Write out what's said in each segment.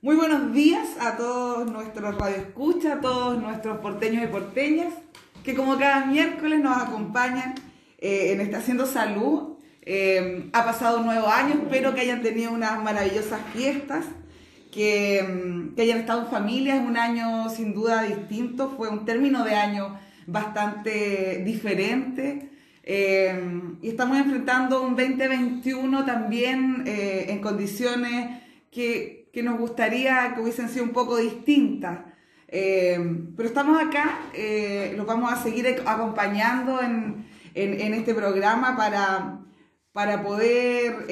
Muy buenos días a todos nuestros radioescuchas, a todos nuestros porteños y porteñas, que como cada miércoles nos acompañan eh, en esta Haciendo Salud. Eh, ha pasado un nuevo año, espero que hayan tenido unas maravillosas fiestas, que, mm, que hayan estado en familia, es un año sin duda distinto, fue un término de año bastante diferente. Eh, y estamos enfrentando un 2021 también eh, en condiciones que, que, nos gustaría que hubiesen sido un poco distintas. Eh, pero estamos acá, los vamos a seguir acompañando en, en, este programa para, para poder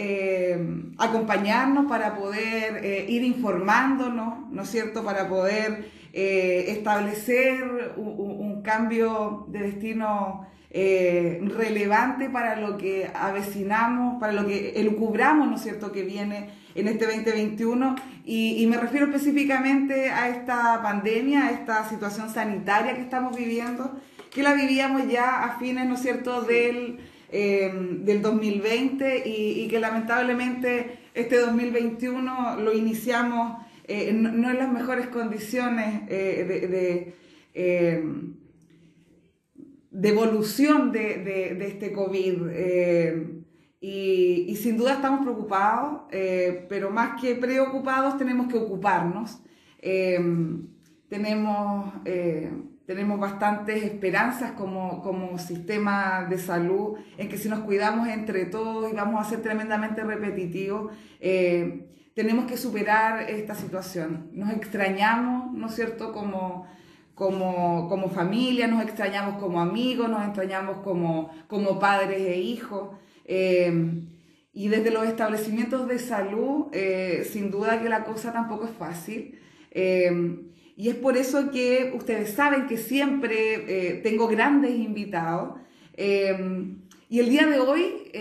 acompañarnos, para poder ir informándonos, ¿no es cierto? Para poder establecer un, cambio de destino eh, relevante para lo que avecinamos, para lo que elucubramos, ¿no es cierto?, que viene en este 2021. Y, me refiero específicamente a esta pandemia, a esta situación sanitaria que estamos viviendo, que la vivíamos ya a fines, ¿no es cierto?, del, eh, del 2020 y, que lamentablemente este 2021 lo iniciamos eh, no, en las mejores condiciones de de evolución de, de, de este COVID. Eh, y, y, sin duda estamos preocupados, eh, pero más que preocupados tenemos que ocuparnos. Eh, tenemos, tenemos bastantes esperanzas como, como sistema de salud en que si nos cuidamos entre todos y vamos a ser tremendamente repetitivos, tenemos que superar esta situación. Nos extrañamos, ¿no es cierto?, como como, como familia, nos extrañamos como amigos, nos extrañamos como, como padres e hijos. Eh, y desde los establecimientos de salud, eh, sin duda que la cosa tampoco es fácil. Eh, y es por eso que ustedes saben que siempre tengo grandes invitados. y el día de hoy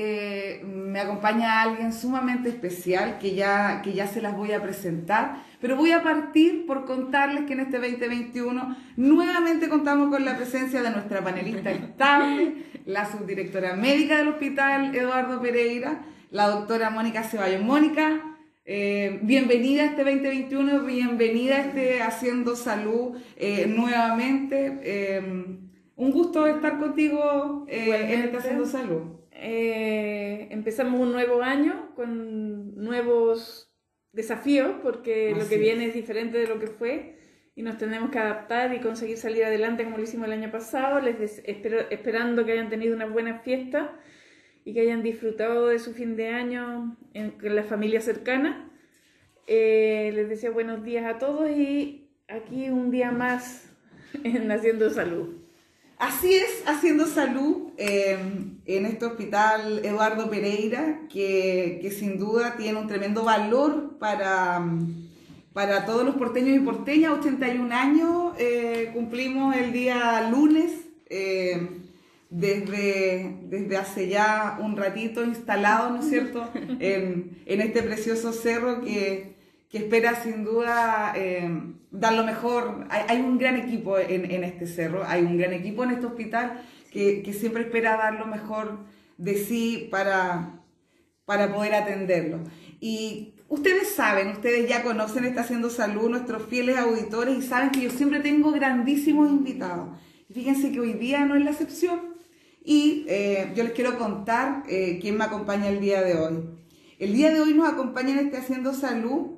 me acompaña alguien sumamente especial que ya, que ya se las voy a presentar. Pero voy a partir por contarles que en este 2021 nuevamente contamos con la presencia de nuestra panelista estable, la subdirectora médica del hospital Eduardo Pereira, la doctora Mónica Ceballos. Mónica, eh, bienvenida a este 2021, bienvenida a este Haciendo Salud eh, nuevamente. Eh, un gusto estar contigo eh, en este Haciendo Salud. empezamos un nuevo año con nuevos desafío porque Así lo que viene es. es diferente de lo que fue y nos tenemos que adaptar y conseguir salir adelante como lo hicimos el año pasado, les espero, esperando que hayan tenido una buena fiesta y que hayan disfrutado de su fin de año en, con la familia cercana. Eh, les deseo buenos días a todos y aquí un día más en Haciendo Salud. Así es, haciendo salud eh, en este hospital Eduardo Pereira, que, que, sin duda tiene un tremendo valor para, para todos los porteños y porteñas. 81 años eh, cumplimos el día lunes, eh, desde, desde hace ya un ratito instalado, ¿no es cierto?, en, en este precioso cerro que que espera sin duda eh, dar lo mejor. Hay, un gran equipo en, en, este cerro, hay un gran equipo en este hospital que, que siempre espera dar lo mejor de sí para, para poder atenderlo. Y ustedes saben, ustedes ya conocen está Haciendo Salud, nuestros fieles auditores, y saben que yo siempre tengo grandísimos invitados. Fíjense que hoy día no es la excepción. Y eh, yo les quiero contar eh, quién me acompaña el día de hoy. El día de hoy nos acompaña en este Haciendo Salud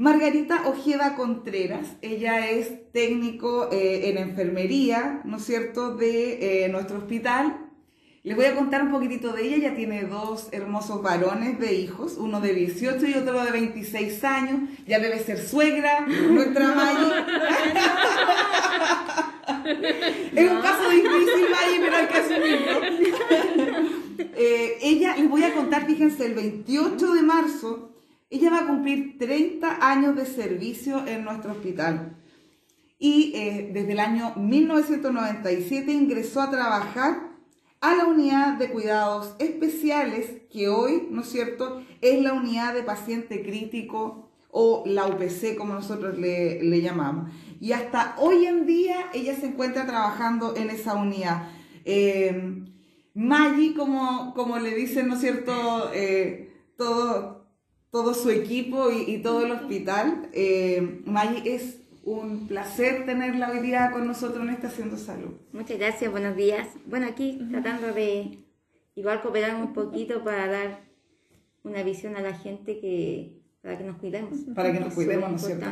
Margarita Ojeda Contreras, ella es técnico eh, en enfermería, ¿no es cierto?, de eh, nuestro hospital. Les voy a contar un poquitito de ella, ella tiene dos hermosos varones de hijos, uno de 18 y otro de 26 años, ya debe ser suegra, nuestra Maggie. es un caso difícil, Maggie, pero hay que asumirlo. eh, ella, les voy a contar, fíjense, el 28 de marzo ella va a cumplir 30 años de servicio en nuestro hospital y eh, desde el año 1997 ingresó a trabajar a la unidad de cuidados especiales que hoy, ¿no es cierto?, es la unidad de paciente crítico o la UPC como nosotros le, le llamamos. Y hasta hoy en día ella se encuentra trabajando en esa unidad. Eh, Maggie, como, como le dicen, ¿no es cierto?, eh, todo su equipo y, todo el hospital. Eh, es un placer tenerla hoy día con nosotros en Estación de Salud. Muchas gracias, buenos días. Bueno, aquí tratando de igual cooperar un poquito para dar una visión a la gente que para que nos cuidemos. Para que nos cuidemos, ¿no es cierto?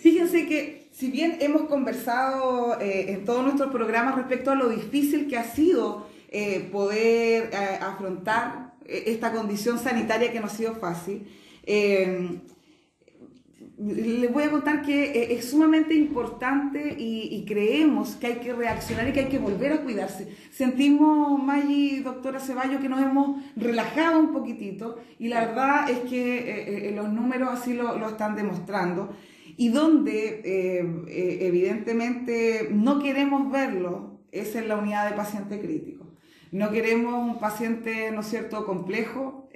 Fíjense que si bien hemos conversado eh, en todos nuestros programas respecto a lo difícil que ha sido eh, poder eh, afrontar esta condición sanitaria que no ha sido fácil, les voy a contar que eh, es sumamente importante y, creemos que hay que reaccionar y que hay que volver a cuidarse. Sentimos, Maggi, doctora Ceballos, que nos hemos relajado un poquitito y la verdad es que eh, eh, los números así lo, están demostrando y donde evidentemente no queremos verlo es en la unidad de paciente crítico. No queremos un paciente, ¿no es cierto?, complejo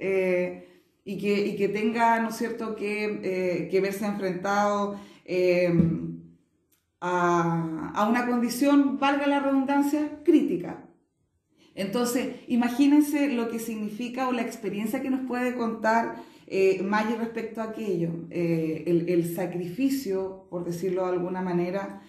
y que, y que tenga, ¿no es cierto?, que, eh, que verse enfrentado eh, a, a, una condición, valga la redundancia, crítica. Entonces, imagínense lo que significa o la experiencia que nos puede contar eh, Maggie respecto a aquello, eh, el, el, sacrificio, por decirlo de alguna manera,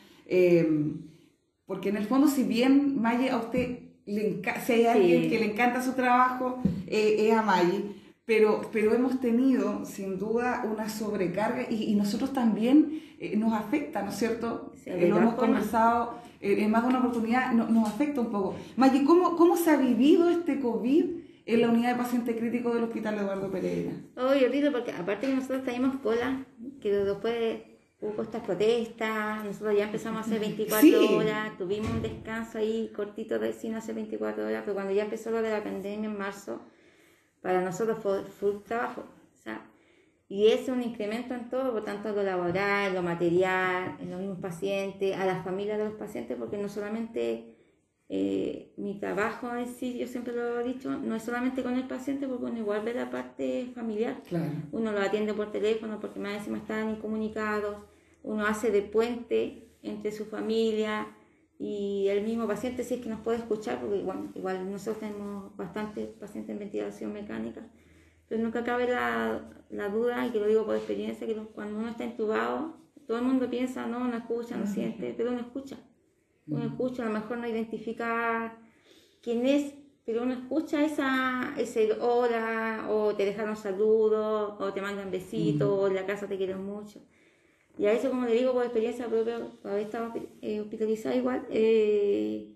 porque en el fondo, si bien Maggie a usted, le si hay alguien que le encanta su trabajo, es a Maggie, pero, pero hemos tenido sin duda una sobrecarga y, nosotros también eh, nos afecta, ¿no es cierto? Eh, lo hemos conversado eh, en más de una oportunidad, nos afecta un poco. Maggi, ¿cómo, ¿cómo se ha vivido este COVID en la unidad de paciente crítico del Hospital Eduardo Pereira? Oh, yo digo porque aparte que nosotros tenemos cola, que después hubo estas protestas, nosotros ya empezamos a hacer 24 horas, tuvimos un descanso ahí cortito de no hace 24 horas, pero cuando ya empezó lo de la pandemia en marzo, para nosotros fue full trabajo. y es un incremento en todo, por tanto, lo laboral, lo material, en los mismos pacientes, a las familias de los pacientes, porque no solamente eh, mi trabajo en sí, yo siempre lo he dicho, no es solamente con el paciente, porque uno igual ve la parte familiar. Uno lo atiende por teléfono porque más encima están incomunicados, uno hace de puente entre su familia, y el mismo paciente si es que nos puede escuchar, porque igual, igual nosotros tenemos bastantes pacientes en ventilación mecánica, pero nunca cabe la, la duda, y que lo digo por experiencia, que cuando uno está intubado, todo el mundo piensa, no, no escucha, no siente, pero uno escucha. Uno escucha, a lo mejor no identifica quién es, pero uno escucha esa, ese hora, o te dejan saludos, o te mandan besitos, o en la casa te quieren mucho. Y a eso, como le digo, por experiencia propia, haber estado eh, hospitalizada igual, eh,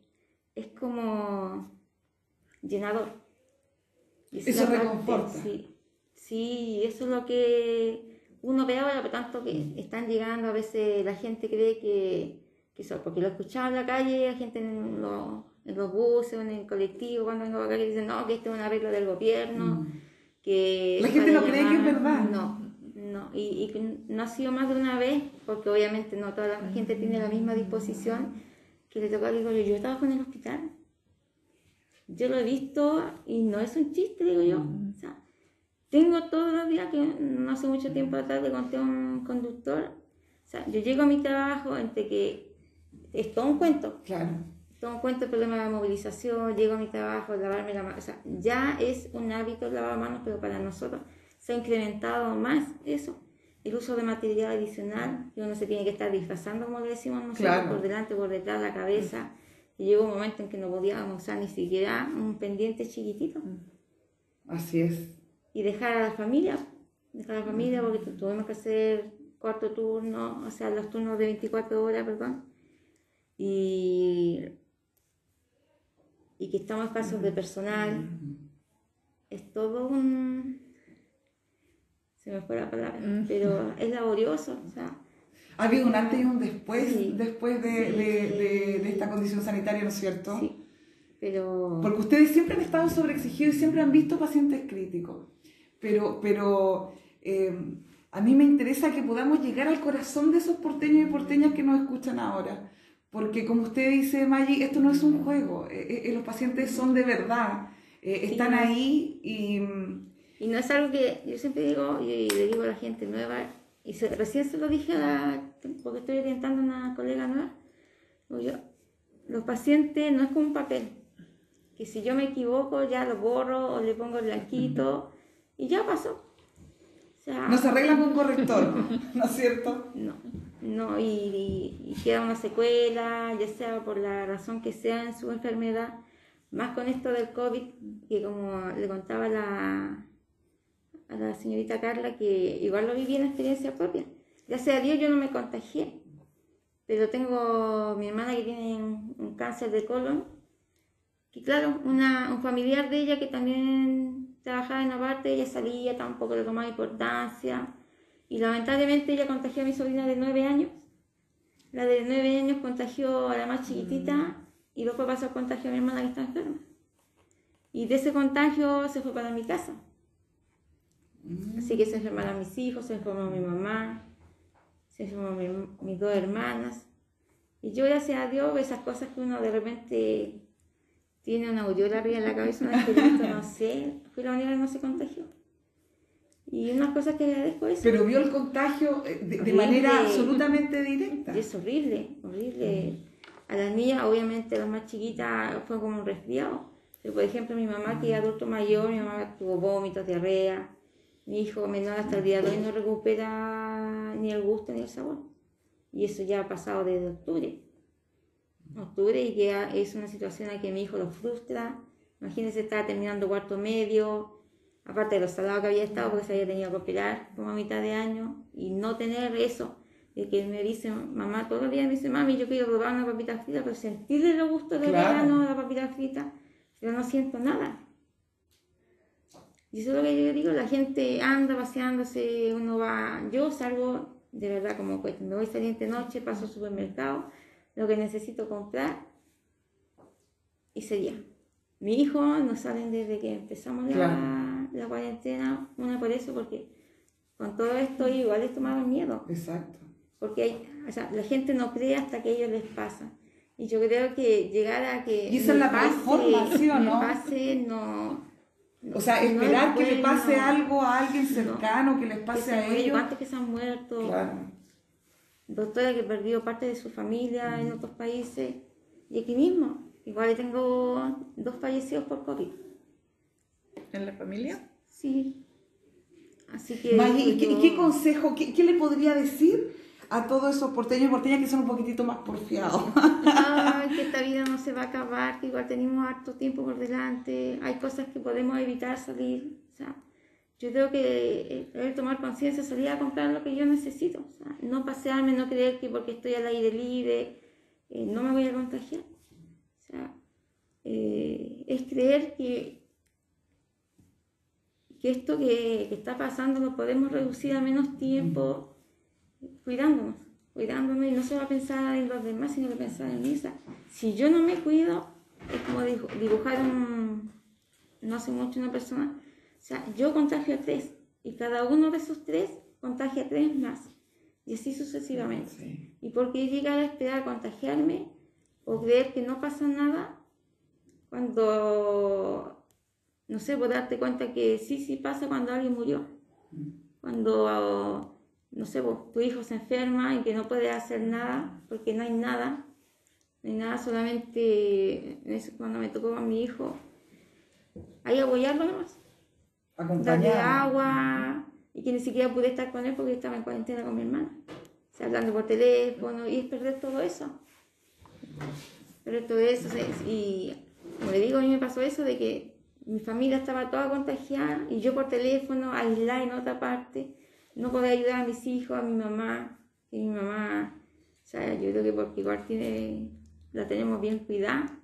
es como llenador. eso reconforta. Sí, sí, eso es lo que uno ve ahora, por tanto que están llegando, a veces la gente cree que, que eso, porque lo escuchaba en la calle, la gente en, los buses o en el colectivo, cuando vengo acá, que dicen, no, que esto es una regla del gobierno, mm. que... La gente no cree que es verdad. No, no, y, no ha sido más de una vez, porque obviamente no toda la gente tiene la misma disposición, que le toca, digo yo, yo trabajo en el hospital. Yo lo he visto y no es un chiste, digo yo. O sea, tengo todos los días, que no hace mucho tiempo atrás le conté a un conductor, o sea, yo llego a mi trabajo entre que es todo un cuento. Claro. Todo un cuento el problema de movilización, llego a mi trabajo, lavarme la mano, o sea, ya es un hábito lavar manos, pero para nosotros se ha incrementado más eso, el uso de material adicional, y uno se tiene que estar disfrazando, como le decimos nosotros, por delante, por detrás de la cabeza. Y llegó un momento en que no podíamos usar ni siquiera un pendiente chiquitito. Así es. Y dejar a la familia, dejar a la familia, porque tuvimos que hacer cuarto turno, o sea, los turnos de 24 horas, perdón. Y, y que estamos escasos de personal. Es todo un, se me fue la palabra, mm. pero es laborioso. O sea, ha habido un antes y un después, después de, de, esta condición sanitaria, ¿no es cierto? Sí, pero... Porque ustedes siempre han estado sobreexigidos y siempre han visto pacientes críticos, pero, pero eh, a mí me interesa que podamos llegar al corazón de esos porteños y porteñas que nos escuchan ahora. Porque como usted dice, Maggi, esto no es un juego, eh, eh, los pacientes son de verdad, están ahí y y no es algo que yo siempre digo, y le digo a la gente nueva, y recién se lo dije a la, porque estoy orientando a una colega nueva, yo, los pacientes no es como un papel, que si yo me equivoco ya lo borro o le pongo el blanquito y ya pasó. O no se arregla con corrector, ¿no es cierto? No, no, y, queda una secuela, ya sea por la razón que sea en su enfermedad, más con esto del COVID, que como le contaba la, a la señorita Carla, que igual lo viví en experiencia propia. Gracias a Dios yo no me contagié, pero tengo mi hermana que tiene un, cáncer de colon, que claro, una, un familiar de ella que también trabajaba en la parte, ella salía, tampoco le tomaba importancia, y lamentablemente ella contagió a mi sobrina de 9 años. La de 9 años contagió a la más chiquitita mm. y después pasó a contagio a mi hermana que está enferma. Y de ese contagio se fue para mi casa. Mm. Así que se enfermaron mis hijos, se enfermó mi mamá, se enfermaron mis dos hermanas. Y yo, gracias a Dios, esas cosas que uno de repente tiene una aureola arriba en la cabeza, una experiencia, no sé, fue la única que no se contagió. Y unas cosas que agradezco eso. Pero vio el contagio eh, de, manera absolutamente directa. Y es horrible, horrible. A las niñas, obviamente, las más chiquitas, fue como un resfriado. Pero, por ejemplo, mi mamá, que es adulto mayor, mi mamá tuvo vómitos, diarrea. Mi hijo menor hasta el día de hoy no recupera ni el gusto ni el sabor. Y eso ya ha pasado desde octubre. Octubre y que es una situación en que mi hijo lo frustra. Imagínense, estaba terminando cuarto medio, aparte de los salados que había estado, porque se había tenido que operar como a mitad de año, y no tener eso, de que me dice, mamá, días me dice, mami, yo quiero probar una papita frita, pero sentirle lo gusto de verano la papita frita, pero no siento nada. Y eso es lo que yo digo, la gente anda paseándose, uno va, yo salgo de verdad como pues, me voy saliente noche, paso al supermercado, lo que necesito comprar y sería. Mi hijo no salen desde que empezamos la la cuarentena, una por eso, porque con todo esto igual les tomaron miedo. Exacto. Porque hay, o sea, la gente no cree hasta que ellos les pasa. Y yo creo que llegar a que... Y esa es la pase, formación, ¿no? pase, no... O sea, esperar que le pase algo a alguien cercano, que les pase a ellos. Antes que se han muerto. Claro. Doctora que perdió parte de su familia en otros países. Y aquí mismo. Igual tengo dos fallecidos por COVID en la familia. Sí. Así que... ¿y, qué, consejo, qué, qué, le podría decir a todos esos porteños y porteñas que son un poquitito más porfiados? Que esta vida no se va a acabar, que igual tenemos harto tiempo por delante, hay cosas que podemos evitar salir. O sea, yo creo que debe tomar conciencia, salir a comprar lo que yo necesito. No pasearme, no creer que porque estoy al aire libre eh, no me voy a contagiar. O sea, eh, es creer que, que esto que, está pasando lo podemos reducir a menos tiempo cuidándonos, cuidándonos y no se va a pensar en los demás, sino que pensar en mí. si yo no me cuido, es como dibujar un, no hace mucho una persona, o sea, yo contagio a tres y cada uno de esos tres contagia a tres más y así sucesivamente. ¿Y por qué llegar a esperar contagiarme o creer que no pasa nada cuando no sé, por darte cuenta que sí, sí pasa cuando alguien murió. Cuando, no sé, tu hijo se enferma y que no puede hacer nada, porque no hay nada. No hay nada, solamente cuando me tocó a mi hijo, hay que apoyarlo nomás. Darle agua, y que ni siquiera pude estar con él porque estaba en cuarentena con mi hermana. O sea, hablando por teléfono, y es perder todo eso. Perder todo eso, y como le digo, a mí me pasó eso de que mi familia estaba toda contagiada y yo por teléfono, aislada en otra parte, no podía ayudar a mis hijos, a mi mamá, y mi mamá, o sea, yo creo que porque igual tiene, la tenemos bien cuidada,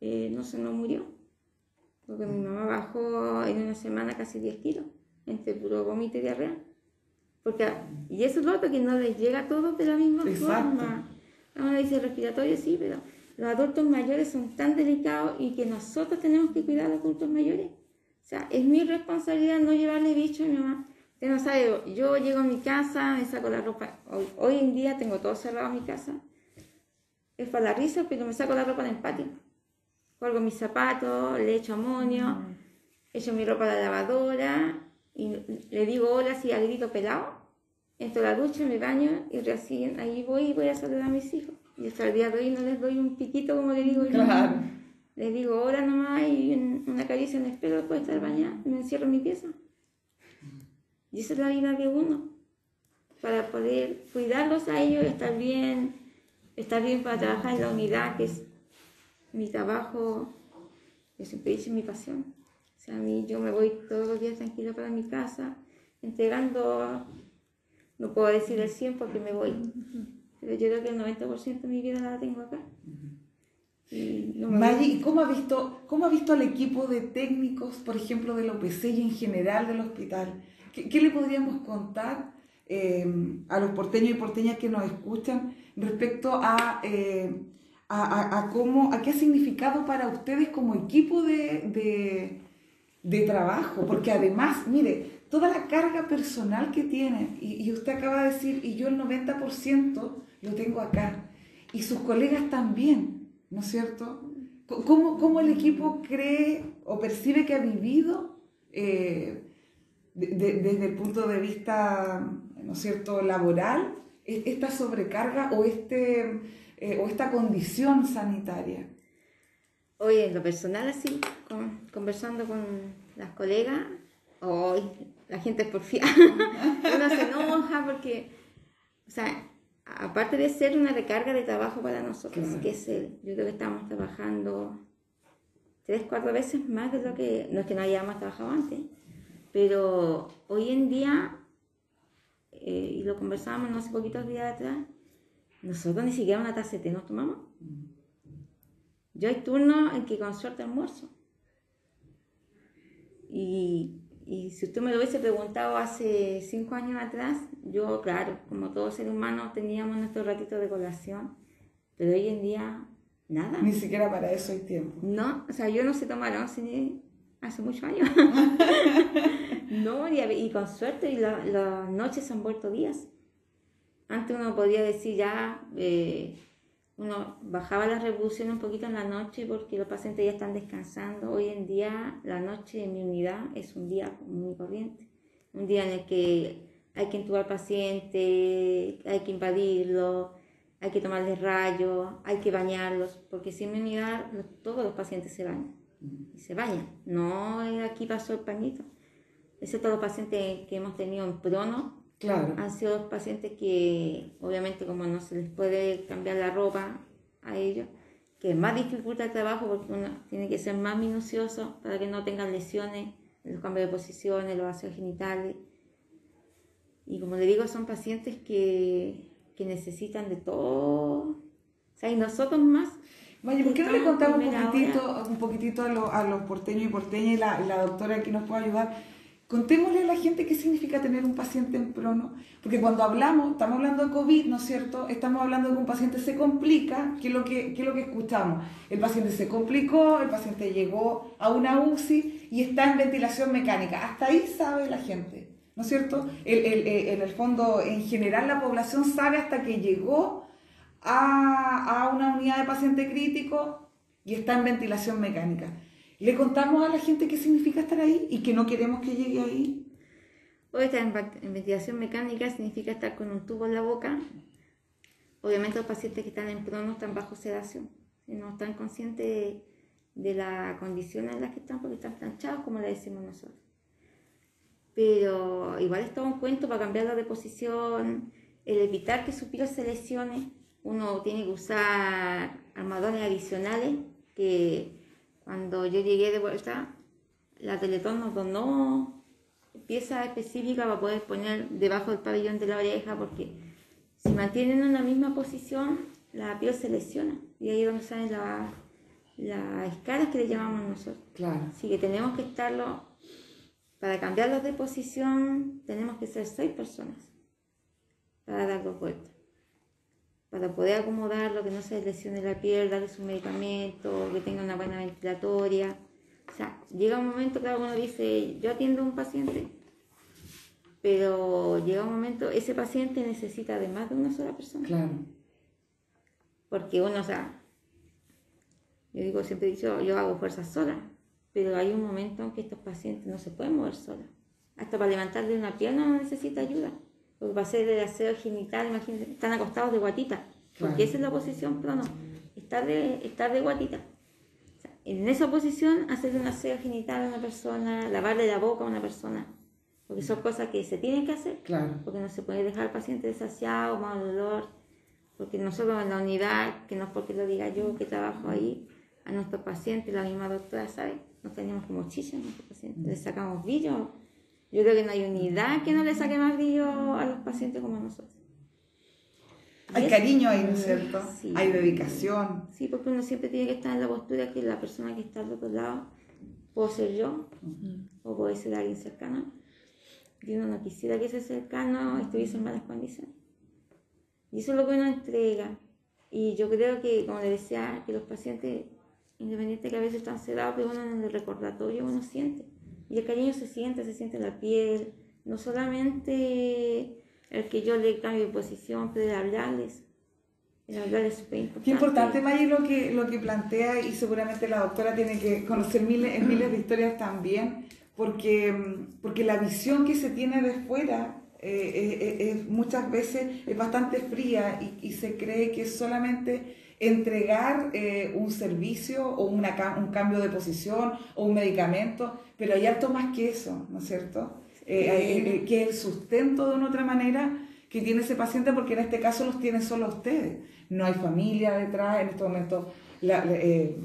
eh, no se nos murió, porque mi mamá bajó en una semana casi 10 kilos, entre puro vómito y diarrea. Porque, y eso es lo otro, que no les llega a todos de la misma forma. Uno dice respiratorio, sí, pero los adultos mayores son tan delicados y que nosotros tenemos que cuidar a los adultos mayores. O sea, es mi responsabilidad no llevarle bicho a mi mamá. Usted no sabe, yo llego a mi casa, me saco la ropa. Hoy, en día tengo todo cerrado en mi casa. Es para la risa, pero me saco la ropa en el patio. Colgo mis zapatos, le echo amonio, mm. echo mi ropa a la lavadora y le digo hola así a grito pelado. Entro a la ducha, me baño y recién ahí voy y voy a saludar a mis hijos. Y hasta el día de hoy no les doy un piquito como le digo yo. Les digo hola nomás y una caricia en el pelo después de estar bañada y me encierro en mi pieza. Y esa es la vida de uno, para poder cuidarlos a ellos, estar bien, estar bien para trabajar en la unidad, que es mi trabajo, yo siempre dice mi pasión. O sea, a mí yo me voy todos los días tranquilo para mi casa, entregando, no puedo decir el 100 porque me voy, pero yo creo que el 90% de mi vida la tengo acá. Y Maggi, ¿cómo ha, visto, ¿cómo ha visto al equipo de técnicos, por ejemplo, del OPC y en general del hospital? ¿Qué, le podríamos contar eh, a los porteños y porteñas que nos escuchan respecto a, eh, a, cómo, a qué ha significado para ustedes como equipo de, de, trabajo? Porque además, mire, toda la carga personal que tienen, y, y usted acaba de decir, y yo el 90% lo tengo acá, y sus colegas también. ¿no es cierto? ¿Cómo, cómo el equipo cree o percibe que ha vivido eh, desde el punto de vista, ¿no es cierto?, laboral, e, esta sobrecarga o, este, eh, o esta condición sanitaria? Oye, en lo personal así, conversando con las colegas, hoy la gente es porfía, uno se enoja porque, o sea, aparte de ser una recarga de trabajo para nosotros, que es el, yo creo que estamos trabajando tres, cuatro veces más de lo que, no es que no hayamos trabajado antes, pero hoy en día, eh, y lo conversábamos no hace poquitos días atrás, nosotros ni siquiera una taza de té nos tomamos. Yo hay turnos en que con suerte almuerzo. Y y si usted me lo hubiese preguntado hace cinco años atrás, yo, claro, como todo ser humano, teníamos nuestro ratito de colación, pero hoy en día, nada. Ni siquiera para eso hay tiempo. No, o sea, yo no sé tomar once hace muchos años. no, y, con suerte, y las noches se han vuelto días. Antes uno podía decir ya, eh, uno bajaba la revolución un poquito en la noche porque los pacientes ya están descansando. Hoy en día la noche en mi unidad es un día muy corriente, un día en el que hay que entubar al paciente, hay que invadirlo, hay que tomarles rayos, hay que bañarlos, porque si en mi unidad todos los pacientes se bañan, y se bañan, no aquí pasó el pañito, excepto los pacientes que hemos tenido en prono, Claro. Han sido pacientes que, obviamente, como no se les puede cambiar la ropa a ellos, que más dificulta el trabajo porque uno tiene que ser más minucioso para que no tengan lesiones en los cambios de posiciones, los vacíos genitales. Y como le digo, son pacientes que, que necesitan de todo. O sea, y nosotros más. Vaya, ¿por qué no le contamos un poquitito, un poquitito a, los porteños y porteñas y la, la doctora que nos puede ayudar? Contémosle a la gente qué significa tener un paciente en prono, porque cuando hablamos, estamos hablando de COVID, ¿no es cierto? Estamos hablando de que un paciente se complica, ¿qué es lo que, qué es lo que escuchamos? El paciente se complicó, el paciente llegó a una UCI y está en ventilación mecánica. Hasta ahí sabe la gente, ¿no es cierto? Eh, en el fondo, en general, la población sabe hasta que llegó a, a una unidad de paciente crítico y está en ventilación mecánica. ¿Le contamos a la gente qué significa estar ahí y que no queremos que llegue ahí? Hoy estar en ventilación mecánica significa estar con un tubo en la boca. Obviamente los pacientes que están en prono están bajo sedación, no están conscientes de, la condición en la que están porque están planchados, como le decimos nosotros. Pero igual es todo un cuento para cambiarlo de posición, el evitar que su piel se lesione. Uno tiene que usar armadores adicionales que cuando yo llegué de vuelta, la Teletón nos donó piezas específicas para poder poner debajo del pabellón de la oreja, porque si mantienen en la misma posición, la piel se lesiona. Y ahí es donde salen las escalas que le llamamos nosotros. Claro. Así que tenemos que estarlo, para cambiarlos de posición, tenemos que ser seis personas para dar dos vueltas para poder acomodarlo, que no se lesione la piel, darle su medicamento, que tenga una buena ventilatoria. O sea, llega un momento, que uno dice, yo atiendo a un paciente, pero llega un momento, ese paciente necesita de más de una sola persona. Claro. Porque uno, o sea, yo digo, siempre he dicho, yo hago fuerza sola, pero hay un momento en que estos pacientes no se pueden mover solos. Hasta para levantarle una pierna no necesita ayuda. Porque va a ser el aseo genital, imagínense, están acostados de guatita. Porque esa es la posición no, estar de, estar de guatita. en esa posición, hacer un aseo genital a una persona, lavarle la boca a una persona, porque son cosas que se tienen que hacer, Claro. porque no se puede dejar al paciente desasiado, mal dolor, porque nosotros en la unidad, que no es porque lo diga yo que trabajo ahí, a nuestros pacientes, la misma doctora sabe, nos tenemos como chicha a nuestros pacientes, le sacamos brillo. Yo creo que no hay unidad que no le saque más brillo a los pacientes como nosotros. Hay cariño ahí, ¿no es cierto? Sí. Hay dedicación. Sí, porque uno siempre tiene que estar en la postura que la persona que está al otro lado puedo ser yo o puede ser alguien cercano. Y uno no quisiera que ese cercano estuviese en malas condiciones. Y eso es lo que uno entrega. Y yo creo que, como le decía, que los pacientes, independiente que a veces están cerrados, pero uno en el recordatorio uno siente. Y el cariño se siente, se siente en la piel. No solamente el que yo le cambie de posición, pero el hablarles. El hablarles es súper importante. Qué importante, Maggie, lo que, lo que plantea y seguramente la doctora tiene que conocer miles, miles de historias también, porque, porque la visión que se tiene de fuera eh, eh, eh, muchas veces es bastante fría y, y se cree que solamente entregar eh, un servicio o una, un cambio de posición o un medicamento, pero hay harto más que eso, ¿no es cierto? Eh, eh, que el sustento de una otra manera que tiene ese paciente, porque en este caso los tiene solo ustedes. No hay familia detrás, en este momento, la- eh,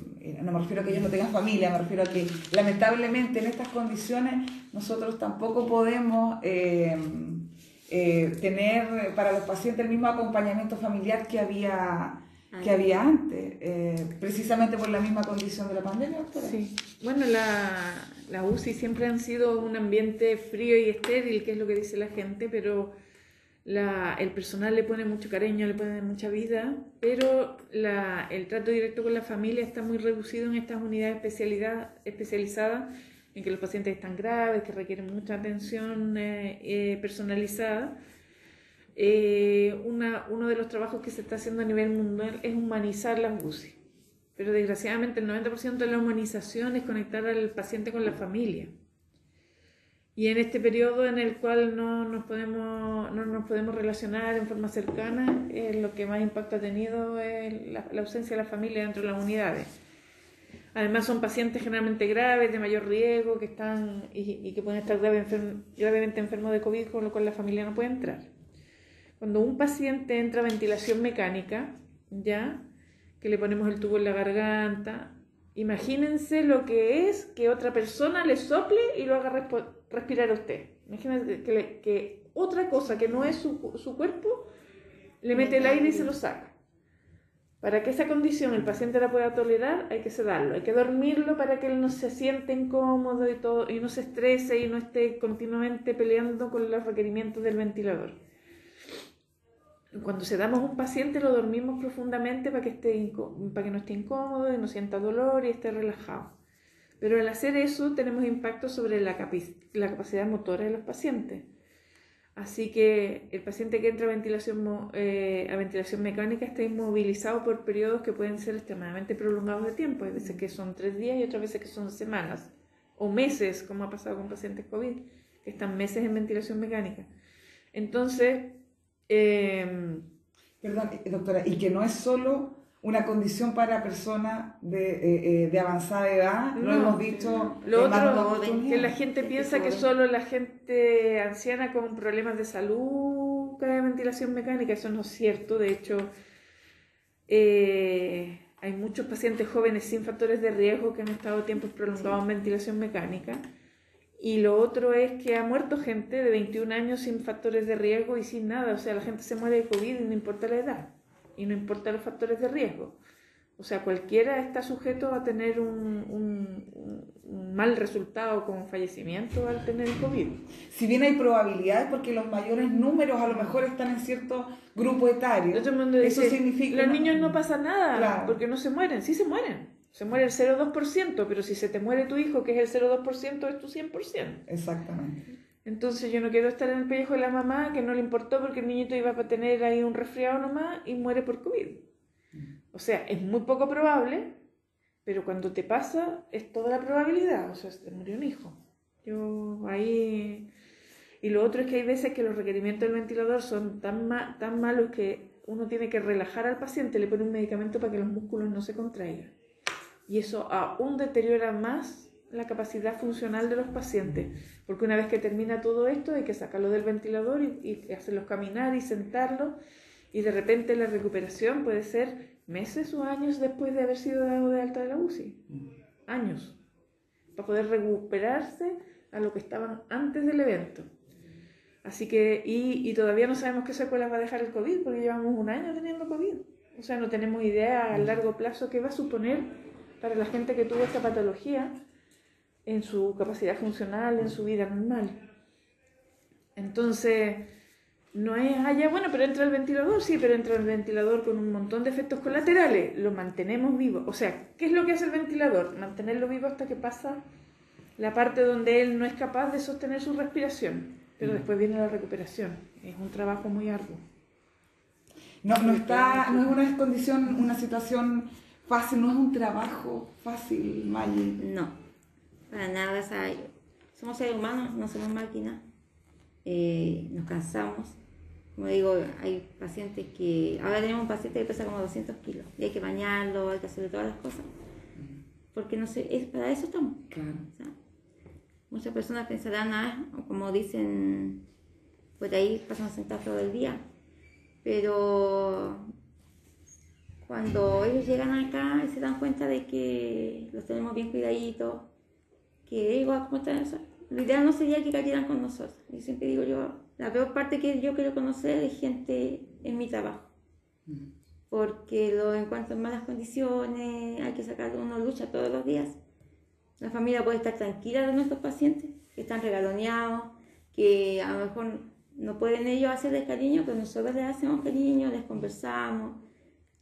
no me refiero a que ellos no tengan familia, me refiero a que lamentablemente en estas condiciones nosotros tampoco podemos eh, eh, tener para los pacientes el mismo acompañamiento familiar que había, que había antes, eh, precisamente por la misma condición de la pandemia, doctora. Sí. Bueno, la, la UCI siempre han sido un ambiente frío y estéril, que es lo que dice la gente, pero la, el personal le pone mucho cariño, le pone mucha vida, pero la, el trato directo con la familia está muy reducido en estas unidades especialidad, especializadas, en que los pacientes están graves, que requieren mucha atención eh, eh, personalizada. Eh, uno de los trabajos que se está haciendo a nivel mundial es humanizar las UCI. Pero desgraciadamente el 90% de la humanización es conectar al paciente con la familia. Y en este periodo en el cual no nos podemos, no nos podemos relacionar en forma cercana, eh, lo que más impacto ha tenido es la, la ausencia de la familia dentro de las unidades. Además son pacientes generalmente graves, de mayor riesgo, que están y, que pueden estar grave, gravemente enfermos de COVID, con lo cual la familia no puede entrar. Cuando un paciente entra a ventilación mecánica, ya, que le ponemos el tubo en la garganta, imagínense lo que es que otra persona le sople y lo haga respirar a usted. Imagínense que, le- que otra cosa que no es su, su cuerpo le mete el aire y se lo saca. Para que esa condición el paciente la pueda tolerar, hay que sedarlo, hay que dormirlo para que él no se siente incómodo y, todo, y no se estrese y no esté continuamente peleando con los requerimientos del ventilador. Cuando sedamos un paciente lo dormimos profundamente para que, esté para que no esté incómodo y no sienta dolor y esté relajado. Pero al hacer eso tenemos impacto sobre la, la capacidad motora de los pacientes. Así que el paciente que entra a ventilación, eh, a ventilación mecánica está inmovilizado por periodos que pueden ser extremadamente prolongados de tiempo. Hay veces que son tres días y otras veces que son semanas o meses, como ha pasado con pacientes COVID, que están meses en ventilación mecánica. Entonces, eh, Perdón, eh, doctora, y que no es solo una condición para personas de, eh, eh, de avanzada edad, lo No. hemos dicho Lo otro, que la gente Gente piensa que solo la gente anciana con problemas de salud cae en ventilación mecánica. Eso no es cierto. De hecho, eh, hay muchos pacientes jóvenes sin factores de riesgo que han estado tiempos prolongados en ventilación mecánica. Y lo otro es que ha muerto gente de 21 años sin factores de riesgo y sin nada. O sea, la gente se muere de COVID y no importa la edad. Y no importa los factores de riesgo. O sea, cualquiera está sujeto a tener un, un- mal resultado con fallecimiento al tener el COVID. Si bien hay probabilidades, porque los mayores números a lo mejor están en cierto grupo etario, eso dice, significa... los niños no pasa nada Claro. porque no se mueren. Sí se mueren. Se muere el 0,2%, pero si se te muere tu hijo, que es el 0,2%, es tu 100%. Exactamente. Entonces yo no quiero estar en el pellejo de la mamá que no le importó porque el niñito iba a tener ahí un resfriado nomás y muere por COVID. O sea, es muy poco probable, pero cuando te pasa es toda la probabilidad. O sea, se te murió un hijo. Yo ahí... Y lo otro es que hay veces que los requerimientos del ventilador son tan, ma- tan malos que uno tiene que relajar al paciente, le pone un medicamento para que los músculos no se contraigan. Y eso aún deteriora más la capacidad funcional de los pacientes, porque una vez que termina todo esto hay que sacarlo del ventilador y, y hacerlos caminar y sentarlos, y de repente la recuperación puede ser meses o años después de haber sido dado de alta de la UCI, años, para poder recuperarse a lo que estaban antes del evento. Así que, y, y todavía no sabemos qué secuelas va a dejar el COVID, porque llevamos un año teniendo COVID. O sea, no tenemos idea a largo plazo qué va a suponer para la gente que tuvo esta patología en su capacidad funcional, en su vida normal. Entonces, no es allá, bueno, pero entra el ventilador, sí, pero entra el ventilador con un montón de efectos colaterales, lo mantenemos vivo. O sea, ¿qué es lo que hace el ventilador? Mantenerlo vivo hasta que pasa la parte donde él no es capaz de sostener su respiración, pero después viene la recuperación. Es un trabajo muy arduo. No, no está, no es una condición, una situación fácil, no es un trabajo fácil, Maggie. No, para nada. somos seres humanos, no somos máquinas. Eh, nos cansamos. Como digo, hay pacientes que. Ahora tenemos un paciente que pesa como 200 kilos y hay que bañarlo, hay que hacerle todas las cosas. Porque no sé, es, para eso estamos. muchas personas pensarán, ah, como dicen, pues ahí pasan sentados todo el día pero cuando ellos llegan acá y se dan cuenta de que los tenemos bien cuidaditos, que igual como están lo ideal no sería que cayeran con nosotros. Yo siempre digo yo, la peor parte que yo quiero conocer es gente en mi trabajo. Porque lo encuentro en malas condiciones, hay que sacar uno lucha todos los días. La familia puede estar tranquila de nuestros pacientes, que están regaloneados, que a lo mejor no pueden ellos hacerles cariño, pero nosotros les hacemos cariño, les conversamos,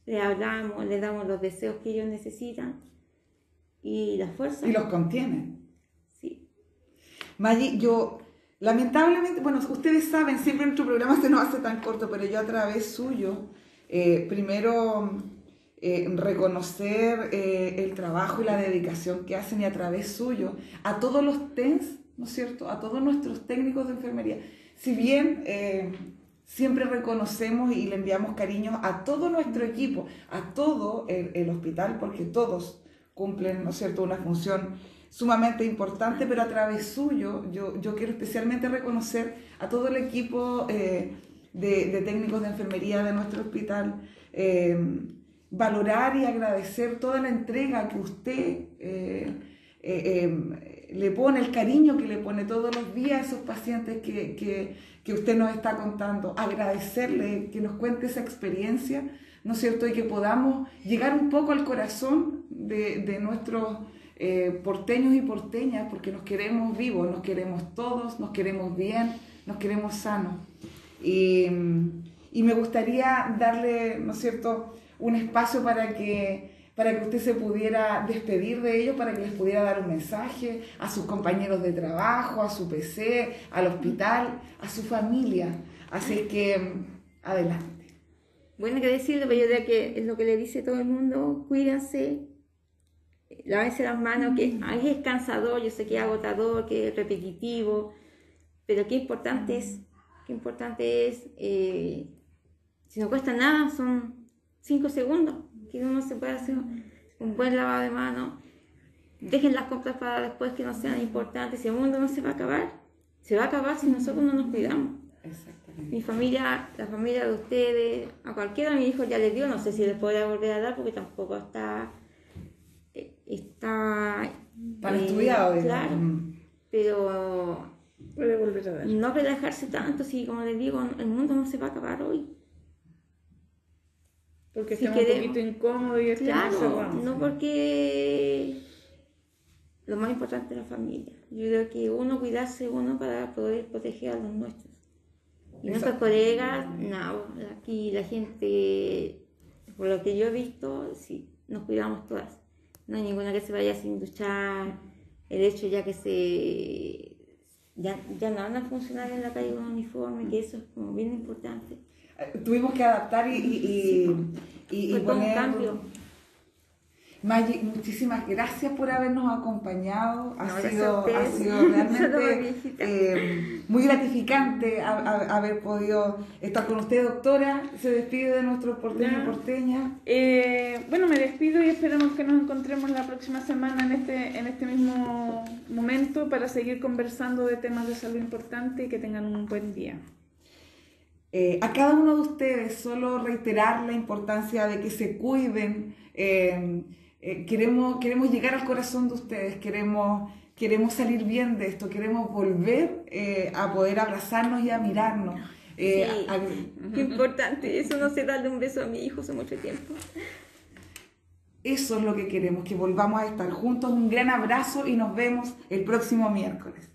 les hablamos, les damos los deseos que ellos necesitan y las fuerzas. Y los contienen. Sí. Maggi, yo lamentablemente, bueno, ustedes saben, siempre nuestro programa se nos hace tan corto, pero yo a través suyo, eh, primero eh, reconocer eh, el trabajo y la dedicación que hacen y a través suyo, a todos los TENS, ¿no es cierto? A todos nuestros técnicos de enfermería si bien siempre reconocemos y le enviamos cariño a todo nuestro equipo, a todo el, hospital, porque todos cumplen, ¿no es cierto?, una función sumamente importante, pero a través suyo yo, yo quiero especialmente reconocer a todo el equipo eh, de, técnicos de enfermería de nuestro hospital, eh, valorar y agradecer toda la entrega que usted le pone, el cariño que le pone todos los días a esos pacientes que, usted nos está contando, agradecerle que nos cuente esa experiencia, ¿no es cierto? Y que podamos llegar un poco al corazón de, nuestros eh, porteños y porteñas, porque nos queremos vivos, nos queremos todos, nos queremos bien, nos queremos sanos. Y, y me gustaría darle, ¿no es cierto?, un espacio para que para que usted se pudiera despedir de ellos, para que les pudiera dar un mensaje a sus compañeros de trabajo, a su PC, al hospital, a su familia. Así que adelante. Bueno, que decirlo, pero yo diría que es lo que le dice todo el mundo, cuídense, lávense las manos, que es cansador, yo sé que es agotador, que es repetitivo, pero qué importante es, qué importante es, eh, si no cuesta nada, son cinco segundos que uno se puede hacer un buen lavado de manos. Dejen las compras para después que no sean importantes. Si el mundo no se va a acabar, se va a acabar si nosotros no nos cuidamos. Mi familia, la familia de ustedes, a cualquiera de mis hijos ya les dio, no sé si les podría volver a dar porque tampoco está. Eh, está. Para eh, estudiado, Claro. Pero. Puede volver a dar. No relajarse tanto, si como les digo, el mundo no se va a acabar hoy. Porque si un poquito incómodo y claro, no porque lo más importante es la familia. Yo creo que uno cuidarse uno para poder proteger a los nuestros. Y nuestros colegas, no, aquí la gente, por lo que yo he visto, sí, nos cuidamos todas. No hay ninguna que se vaya sin duchar. El hecho ya que se ya, ya no van a funcionar en la calle con uniforme, que eso es como bien importante tuvimos que adaptar y, y, y, poner... cambio. Maggie, muchísimas gracias por habernos acompañado. Ha, sido, ha sido realmente eh, muy gratificante haber podido estar con usted, doctora. Se despide de nuestros porteños y porteñas. Eh, bueno, me despido y esperamos que nos encontremos la próxima semana en este, en este mismo momento para seguir conversando de temas de salud importantes y que tengan un buen día. Eh, a cada uno de ustedes, solo reiterar la importancia de que se cuiden. Eh, queremos, queremos llegar al corazón de ustedes, queremos, queremos salir bien de esto, queremos volver eh, a poder abrazarnos y a mirarnos. Eh, Qué importante, eso no se darle un beso a mi hijo hace mucho tiempo. Eso es lo que queremos, que volvamos a estar juntos. Un gran abrazo y nos vemos el próximo miércoles.